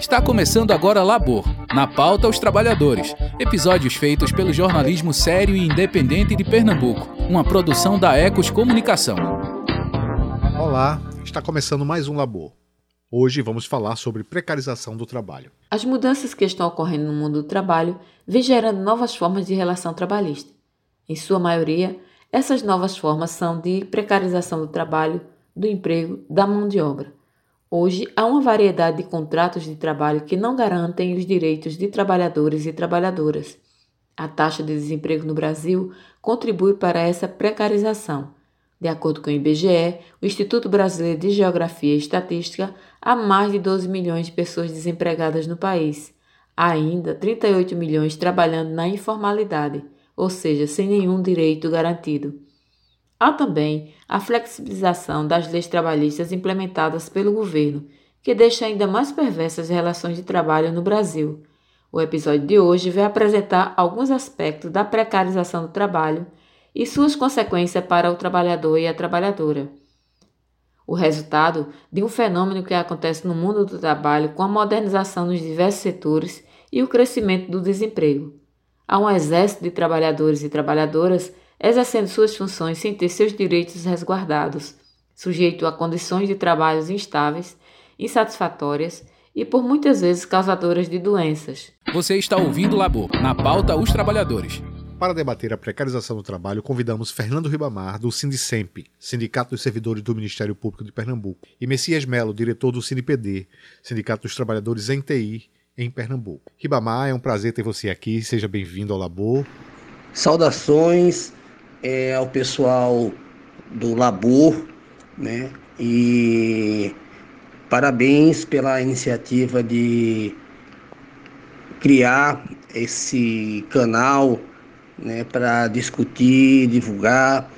Está começando agora Labor, na pauta os trabalhadores. Episódios feitos pelo jornalismo sério e independente de Pernambuco, uma produção da Ecos Comunicação. Olá, está começando mais um Labor. Hoje vamos falar sobre precarização do trabalho. As mudanças que estão ocorrendo no mundo do trabalho vêm gerando novas formas de relação trabalhista. Em sua maioria, essas novas formas são de precarização do trabalho, do emprego, da mão de obra. Hoje, há uma variedade de contratos de trabalho que não garantem os direitos de trabalhadores e trabalhadoras. A taxa de desemprego no Brasil contribui para essa precarização. De acordo com o IBGE, o Instituto Brasileiro de Geografia e Estatística, há mais de 12 milhões de pessoas desempregadas no país. Há ainda 38 milhões trabalhando na informalidade, ou seja, sem nenhum direito garantido. Há também a flexibilização das leis trabalhistas implementadas pelo governo, que deixa ainda mais perversas as relações de trabalho no Brasil. O episódio de hoje vai apresentar alguns aspectos da precarização do trabalho e suas consequências para o trabalhador e a trabalhadora. O resultado de um fenômeno que acontece no mundo do trabalho com a modernização nos diversos setores e o crescimento do desemprego. Há um exército de trabalhadores e trabalhadoras exercendo suas funções sem ter seus direitos resguardados, sujeito a condições de trabalho instáveis, insatisfatórias e por muitas vezes causadoras de doenças. Você está ouvindo o Labor, na pauta Os Trabalhadores. Para debater a precarização do trabalho, convidamos Fernando Ribamar, do Sindicemp, Sindicato dos Servidores do Ministério Público de Pernambuco, e Messias Melo, diretor do Sinipd, Sindicato dos Trabalhadores em TI, em Pernambuco. Ribamar, é um prazer ter você aqui, seja bem-vindo ao Labor. Saudações é, ao pessoal do Labor, né? E parabéns pela iniciativa de criar esse canal né, para discutir, divulgar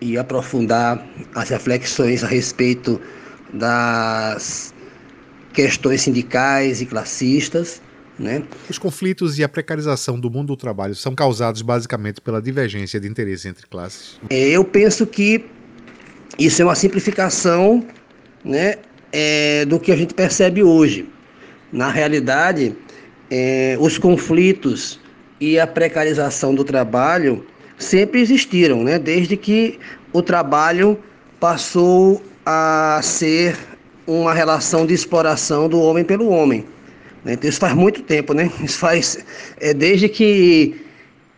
e aprofundar as reflexões a respeito das questões sindicais e classistas né? Os conflitos e a precarização do mundo do trabalho são causados basicamente pela divergência de interesse entre classes? É, eu penso que isso é uma simplificação né, é, do que a gente percebe hoje. Na realidade, é, os conflitos e a precarização do trabalho sempre existiram, né, desde que o trabalho passou a ser uma relação de exploração do homem pelo homem. Né? Então, isso faz muito tempo, né? Isso faz é, desde que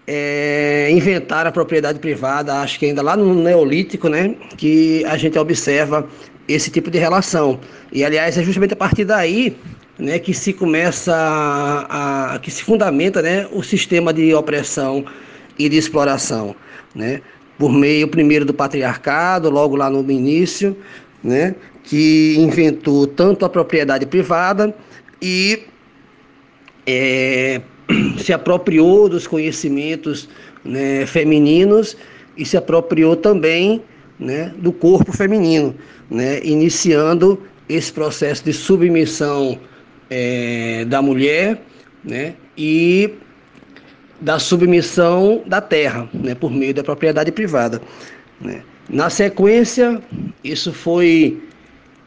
é, inventaram a propriedade privada, acho que ainda lá no Neolítico, né? Que a gente observa esse tipo de relação. E aliás, é justamente a partir daí né, que se começa a, a, que se fundamenta né, o sistema de opressão e de exploração, né, por meio primeiro do patriarcado, logo lá no início, né, que inventou tanto a propriedade privada e é, se apropriou dos conhecimentos né, femininos e se apropriou também né, do corpo feminino, né, iniciando esse processo de submissão é, da mulher né, e da submissão da terra, né, por meio da propriedade privada. Né. Na sequência, isso foi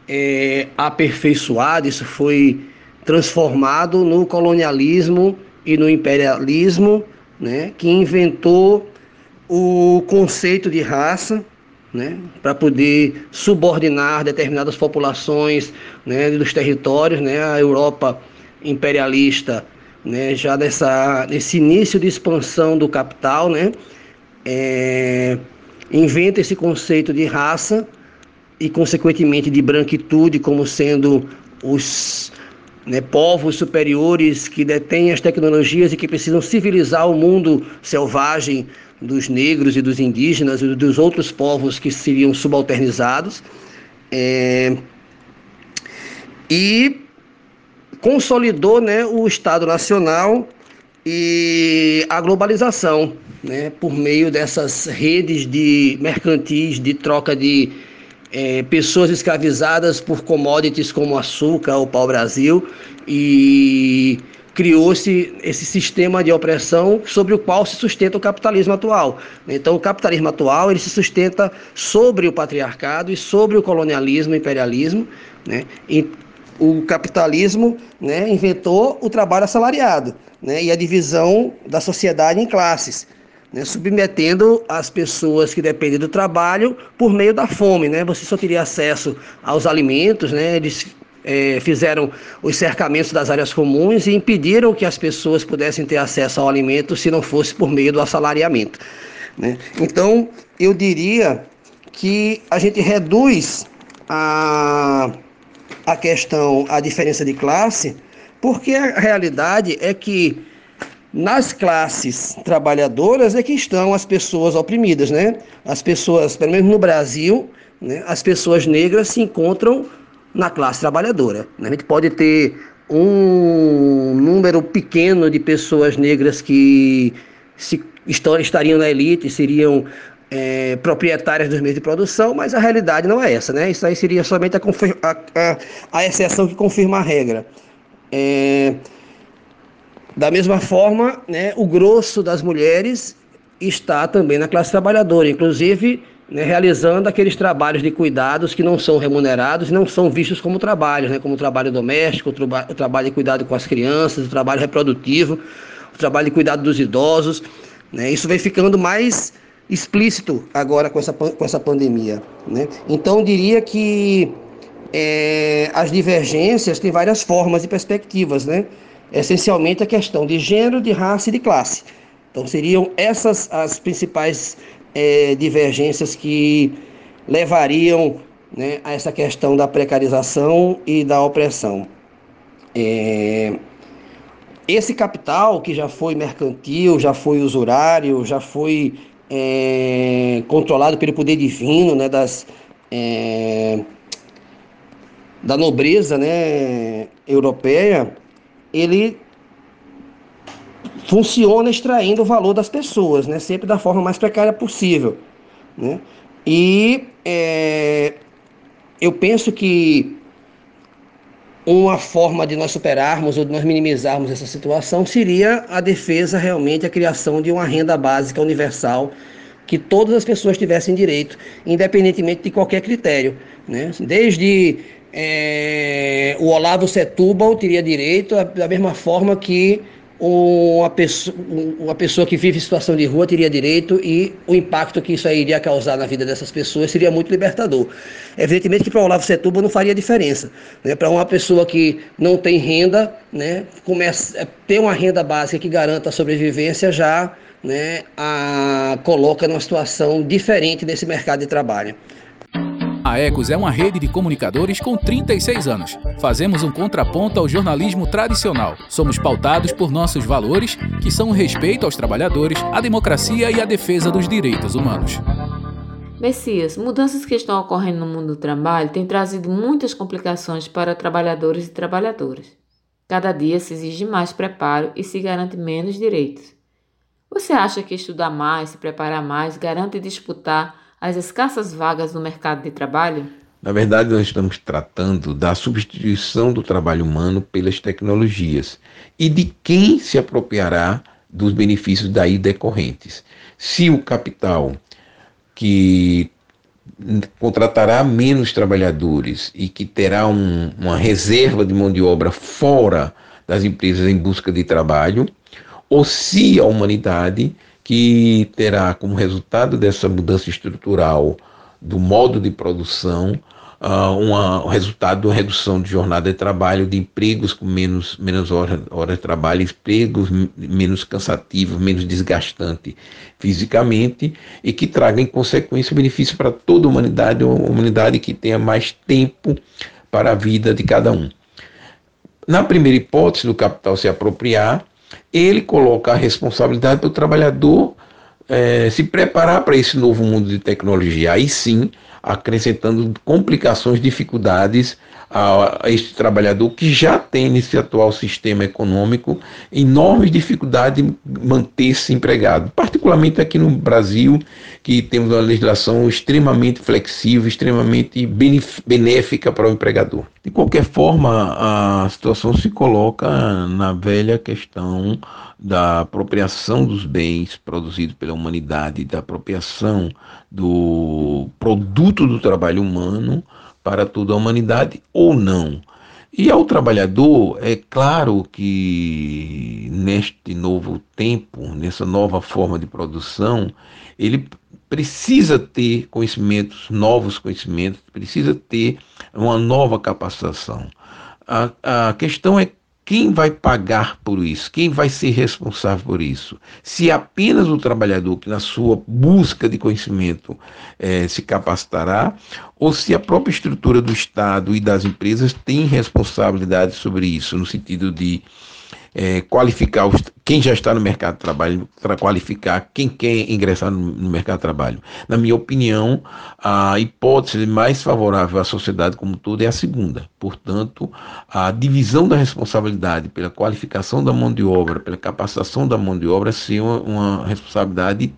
é, aperfeiçoado, isso foi transformado no colonialismo e no imperialismo, né, que inventou o conceito de raça, né, para poder subordinar determinadas populações né, dos territórios, né, a Europa imperialista, né, já dessa, nesse início de expansão do capital, né, é, inventa esse conceito de raça e, consequentemente, de branquitude como sendo os né, povos superiores que detêm as tecnologias e que precisam civilizar o mundo selvagem dos negros e dos indígenas e dos outros povos que seriam subalternizados. É, e consolidou né, o Estado Nacional e a globalização, né, por meio dessas redes de mercantis de troca de é, pessoas escravizadas por commodities como açúcar ou pau-brasil e criou-se esse sistema de opressão sobre o qual se sustenta o capitalismo atual. Então, o capitalismo atual ele se sustenta sobre o patriarcado e sobre o colonialismo, imperialismo, né? E o capitalismo né, inventou o trabalho assalariado né, e a divisão da sociedade em classes, né, submetendo as pessoas que dependem do trabalho por meio da fome. Né? Você só teria acesso aos alimentos, né, eles é, fizeram os cercamentos das áreas comuns e impediram que as pessoas pudessem ter acesso ao alimento se não fosse por meio do assalariamento. Né? Então, eu diria que a gente reduz a, a questão, a diferença de classe, porque a realidade é que nas classes trabalhadoras é que estão as pessoas oprimidas, né? As pessoas, pelo menos no Brasil, né, as pessoas negras se encontram na classe trabalhadora. Né? A gente pode ter um número pequeno de pessoas negras que se, estariam na elite, seriam é, proprietárias dos meios de produção, mas a realidade não é essa, né? Isso aí seria somente a, a, a, a exceção que confirma a regra. É, da mesma forma, né, o grosso das mulheres está também na classe trabalhadora, inclusive né, realizando aqueles trabalhos de cuidados que não são remunerados não são vistos como trabalhos, né, como o trabalho doméstico, o, o trabalho de cuidado com as crianças, o trabalho reprodutivo, o trabalho de cuidado dos idosos. Né, isso vem ficando mais explícito agora com essa, com essa pandemia. Né? Então, diria que é, as divergências têm várias formas e perspectivas, né? Essencialmente a questão de gênero, de raça e de classe. Então, seriam essas as principais é, divergências que levariam né, a essa questão da precarização e da opressão. É, esse capital que já foi mercantil, já foi usurário, já foi é, controlado pelo poder divino, né, das, da nobreza né, europeia, ele funciona extraindo o valor das pessoas, né? sempre da forma mais precária possível. Né? E é, eu penso que uma forma de nós superarmos ou de nós minimizarmos essa situação seria a defesa realmente, a criação de uma renda básica universal que todas as pessoas tivessem direito, independentemente de qualquer critério. Né? Desde é, o Olavo Setúbal teria direito, da mesma forma que uma pessoa, uma pessoa que vive situação de rua teria direito e o impacto que isso aí iria causar na vida dessas pessoas seria muito libertador. Evidentemente que para o Olavo Setúbal não faria diferença. Né? Para uma pessoa que não tem renda, né, começa, ter uma renda básica que garanta a sobrevivência já né, a, coloca numa situação diferente nesse mercado de trabalho. A Ecos é uma rede de comunicadores com 36 anos. Fazemos um contraponto ao jornalismo tradicional. Somos pautados por nossos valores, que são o respeito aos trabalhadores, a democracia e a defesa dos direitos humanos. Messias, mudanças que estão ocorrendo no mundo do trabalho têm trazido muitas complicações para trabalhadores e trabalhadoras. Cada dia se exige mais preparo e se garante menos direitos. Você acha que estudar mais, se preparar mais, garante disputar as escassas vagas no mercado de trabalho? Na verdade, nós estamos tratando da substituição do trabalho humano pelas tecnologias e de quem se apropriará dos benefícios daí decorrentes. Se o capital que contratará menos trabalhadores e que terá um, uma reserva de mão de obra fora das empresas em busca de trabalho, ou se a humanidade que terá como resultado dessa mudança estrutural do modo de produção uh, uma, um resultado de uma redução de jornada de trabalho, de empregos com menos, menos horas hora de trabalho, empregos menos cansativos, menos desgastantes fisicamente e que traga em consequência benefício para toda a humanidade, uma humanidade que tenha mais tempo para a vida de cada um. Na primeira hipótese do capital se apropriar, ele coloca a responsabilidade para o trabalhador é, se preparar para esse novo mundo de tecnologia. Aí sim, acrescentando complicações, dificuldades a, a este trabalhador que já tem nesse atual sistema econômico enormes dificuldades de manter-se empregado, particularmente aqui no Brasil, que temos uma legislação extremamente flexível, extremamente benéfica para o empregador. De qualquer forma, a situação se coloca na velha questão da apropriação dos bens produzidos pela humanidade, da apropriação do produto do trabalho humano para toda a humanidade ou não. E ao trabalhador, é claro que neste novo tempo, nessa nova forma de produção, ele precisa ter conhecimentos, novos conhecimentos, precisa ter uma nova capacitação. A, a questão é quem vai pagar por isso? Quem vai ser responsável por isso? Se apenas o trabalhador que na sua busca de conhecimento eh, se capacitará, ou se a própria estrutura do Estado e das empresas tem responsabilidade sobre isso, no sentido de é, qualificar os, quem já está no mercado de trabalho, para qualificar quem quer ingressar no, no, mercado de trabalho. Na minha opinião, a hipótese mais favorável à sociedade como todo é a segunda. Portanto, a divisão da responsabilidade pela qualificação da mão de obra, pela capacitação da mão de obra, ser uma, uma responsabilidade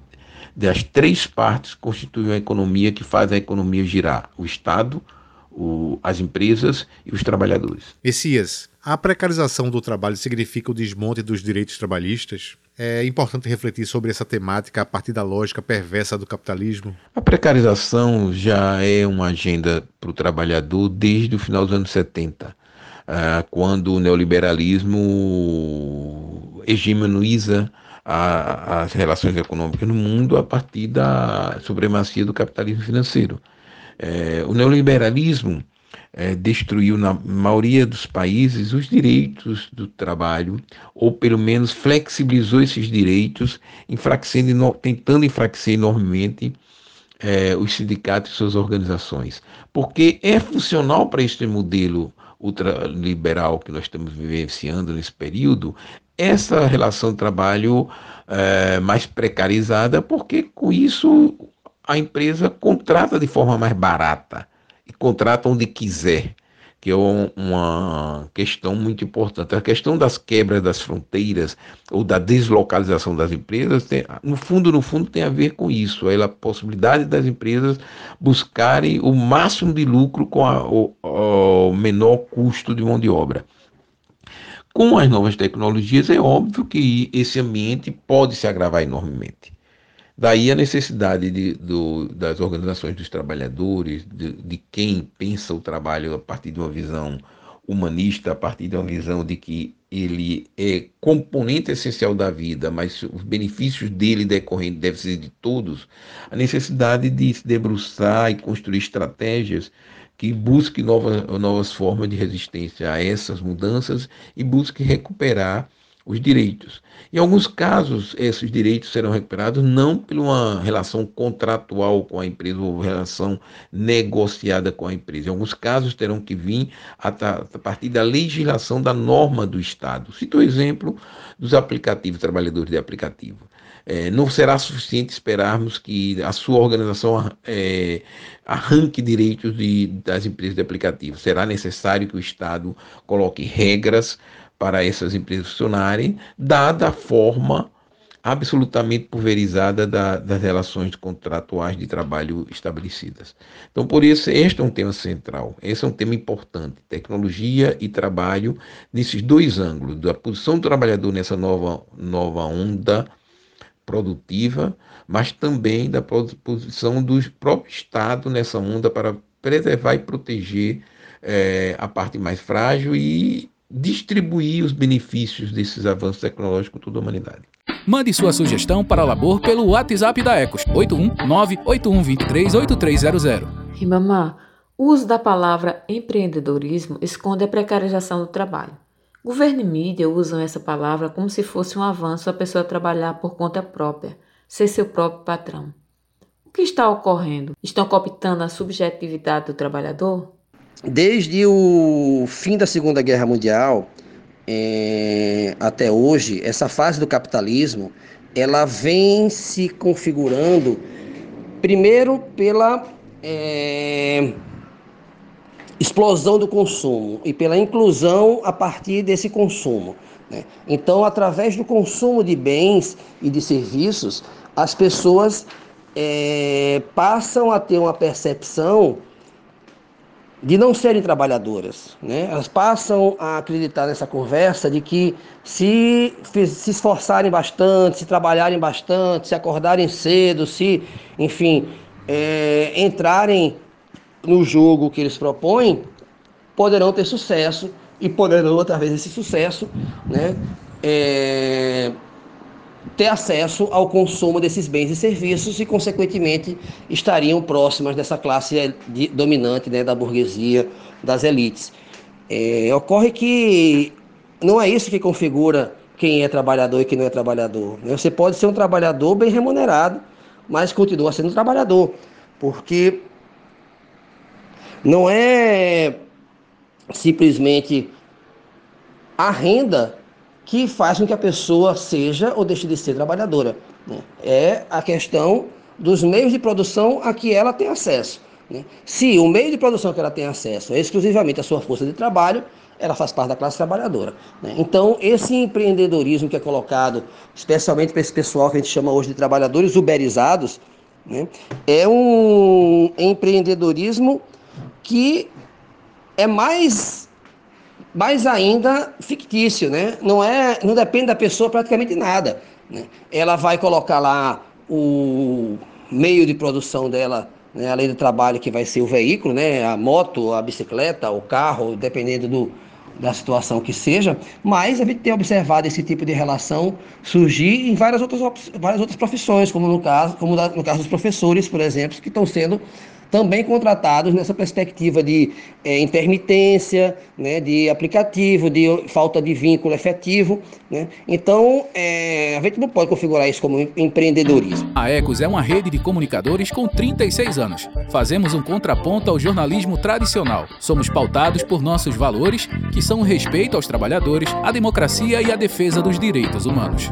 das três partes que constituem a economia que faz a economia girar: o Estado, o, as empresas e os trabalhadores. Messias, a precarização do trabalho significa o desmonte dos direitos trabalhistas? É importante refletir sobre essa temática a partir da lógica perversa do capitalismo. A precarização já é uma agenda para o trabalhador desde o final dos anos 70, ah, quando o neoliberalismo hegemoniza as relações econômicas no mundo a partir da supremacia do capitalismo financeiro. É, o neoliberalismo é, destruiu na maioria dos países os direitos do trabalho, ou pelo menos flexibilizou esses direitos, enfraquecendo, tentando enfraquecer enormemente é, os sindicatos e suas organizações. Porque é funcional para este modelo ultraliberal que nós estamos vivenciando nesse período, essa relação de trabalho é, mais precarizada, porque com isso a empresa contrata de forma mais barata e contrata onde quiser, que é uma questão muito importante. A questão das quebras das fronteiras ou da deslocalização das empresas, tem, no fundo, no fundo, tem a ver com isso, a possibilidade das empresas buscarem o máximo de lucro com a, o, o menor custo de mão de obra. Com as novas tecnologias, é óbvio que esse ambiente pode se agravar enormemente. Daí a necessidade de, do, das organizações dos trabalhadores, de, de, quem pensa o trabalho a partir de uma visão humanista, a partir de uma visão de que ele é componente essencial da vida, mas os benefícios dele decorrentes devem ser de todos, a necessidade de se debruçar e construir estratégias que busquem novas, novas formas de resistência a essas mudanças e busque recuperar os direitos. Em alguns casos, esses direitos serão recuperados não por uma relação contratual com a empresa ou relação negociada com a empresa. Em alguns casos, terão que vir a, partir da legislação da norma do Estado. Cito o exemplo dos aplicativos, trabalhadores de aplicativo. É, não será suficiente esperarmos que a sua organização é, arranque direitos de, das empresas de aplicativo. Será necessário que o Estado coloque regras para essas empresas funcionarem, dada a forma absolutamente pulverizada da, das relações contratuais de trabalho estabelecidas. Então, por isso, este é um tema central, esse é um tema importante, tecnologia e trabalho, nesses dois ângulos, da posição do trabalhador nessa nova, nova onda produtiva, mas também da posição do próprio Estado nessa onda para preservar e proteger é, a parte mais frágil e distribuir os benefícios desses avanços tecnológicos com toda a humanidade. Mande sua sugestão para o Labor pelo WhatsApp da Ecos, 81981238300. Ribamar, o uso da palavra empreendedorismo esconde a precarização do trabalho. Governo e mídia usam essa palavra como se fosse um avanço a pessoa trabalhar por conta própria, ser seu próprio patrão. O que está ocorrendo? Estão cooptando a subjetividade do trabalhador? Desde o fim da Segunda Guerra Mundial é, até hoje, essa fase do capitalismo ela vem se configurando primeiro pela é, explosão do consumo e pela inclusão a partir desse consumo. Né? Então, através do consumo de bens e de serviços, as pessoas é, passam a ter uma percepção de não serem trabalhadoras. Né? Elas passam a acreditar nessa conversa de que se se esforçarem bastante, se trabalharem bastante, se acordarem cedo, se, enfim, é, entrarem no jogo que eles propõem, poderão ter sucesso e poderão, através desse sucesso, né, é, ter acesso ao consumo desses bens e serviços e, consequentemente, estariam próximas dessa classe de, dominante né, da burguesia, das elites. É, ocorre que não é isso que configura quem é trabalhador e quem não é trabalhador. Né? Você pode ser um trabalhador bem remunerado, mas continua sendo um trabalhador, porque não é simplesmente a renda que faz com que a pessoa seja ou deixe de ser trabalhadora. Né? É a questão dos meios de produção a que ela tem acesso. Né? Se o meio de produção que ela tem acesso é exclusivamente a sua força de trabalho, ela faz parte da classe trabalhadora. Né? Então, esse empreendedorismo que é colocado, especialmente para esse pessoal que a gente chama hoje de trabalhadores uberizados, né? é um empreendedorismo que é mais mais ainda fictício, né? Não é, não depende da pessoa praticamente nada. Né? Ela vai colocar lá o meio de produção dela, né? além do trabalho que vai ser o veículo, né? A moto, a bicicleta, o carro, dependendo do, da situação que seja, mas a gente tem observado esse tipo de relação surgir em várias outras, várias outras profissões, como no caso, como no caso dos professores, por exemplo, que estão sendo também contratados nessa perspectiva de é, intermitência, né, de aplicativo, de falta de vínculo efetivo. Né? Então, é, a gente não pode configurar isso como empreendedorismo. A Ecos é uma rede de comunicadores com 36 anos. Fazemos um contraponto ao jornalismo tradicional. Somos pautados por nossos valores, que são o respeito aos trabalhadores, a democracia e a defesa dos direitos humanos.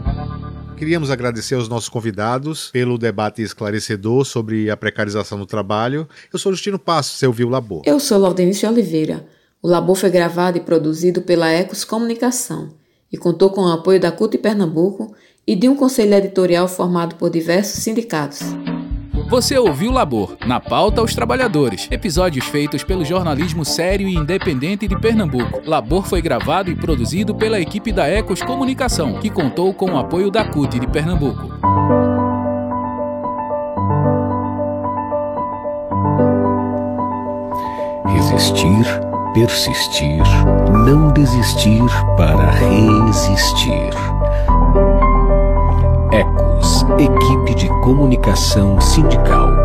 Queríamos agradecer aos nossos convidados pelo debate esclarecedor sobre a precarização do trabalho. Eu sou Justino Passo, você ouviu o Labor. Eu sou Laudenice Oliveira. O Labor foi gravado e produzido pela Ecos Comunicação e contou com o apoio da CUT Pernambuco e de um conselho editorial formado por diversos sindicatos. Você ouviu Labor, na pauta aos trabalhadores. Episódios feitos pelo jornalismo sério e independente de Pernambuco. Labor foi gravado e produzido pela equipe da Ecos Comunicação, que contou com o apoio da CUT de Pernambuco. Resistir, persistir, não desistir para resistir. Ecos, equipe de comunicação sindical.